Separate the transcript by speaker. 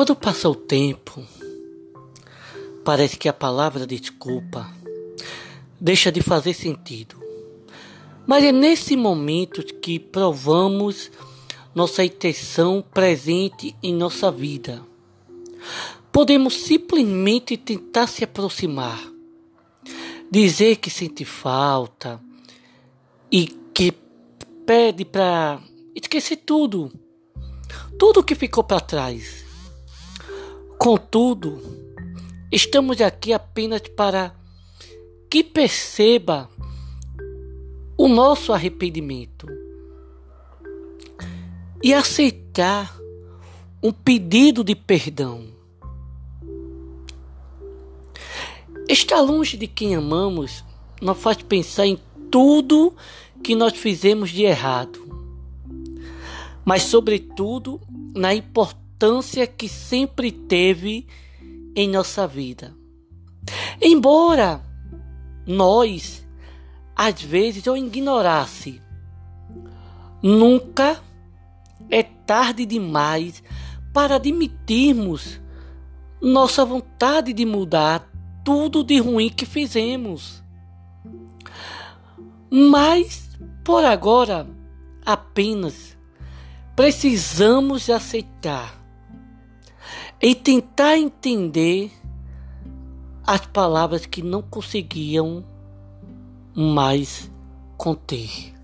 Speaker 1: Quando passa o tempo, parece que a palavra desculpa deixa de fazer sentido. Mas é nesse momento que provamos nossa intenção presente em nossa vida. Podemos simplesmente tentar se aproximar, dizer que sente falta e que pede para esquecer tudo, tudo que ficou para trás. Contudo, estamos aqui apenas para que perceba o nosso arrependimento e aceitar um pedido de perdão. Estar longe de quem amamos nos faz pensar em tudo que nós fizemos de errado, mas, sobretudo, na importância que sempre teve em nossa vida. Embora nós, às vezes, eu ignorasse, nunca é tarde demais para admitirmos nossa vontade de mudar tudo de ruim que fizemos. Mas, por agora, apenas precisamos aceitar e tentar entender as palavras que não conseguiam mais conter.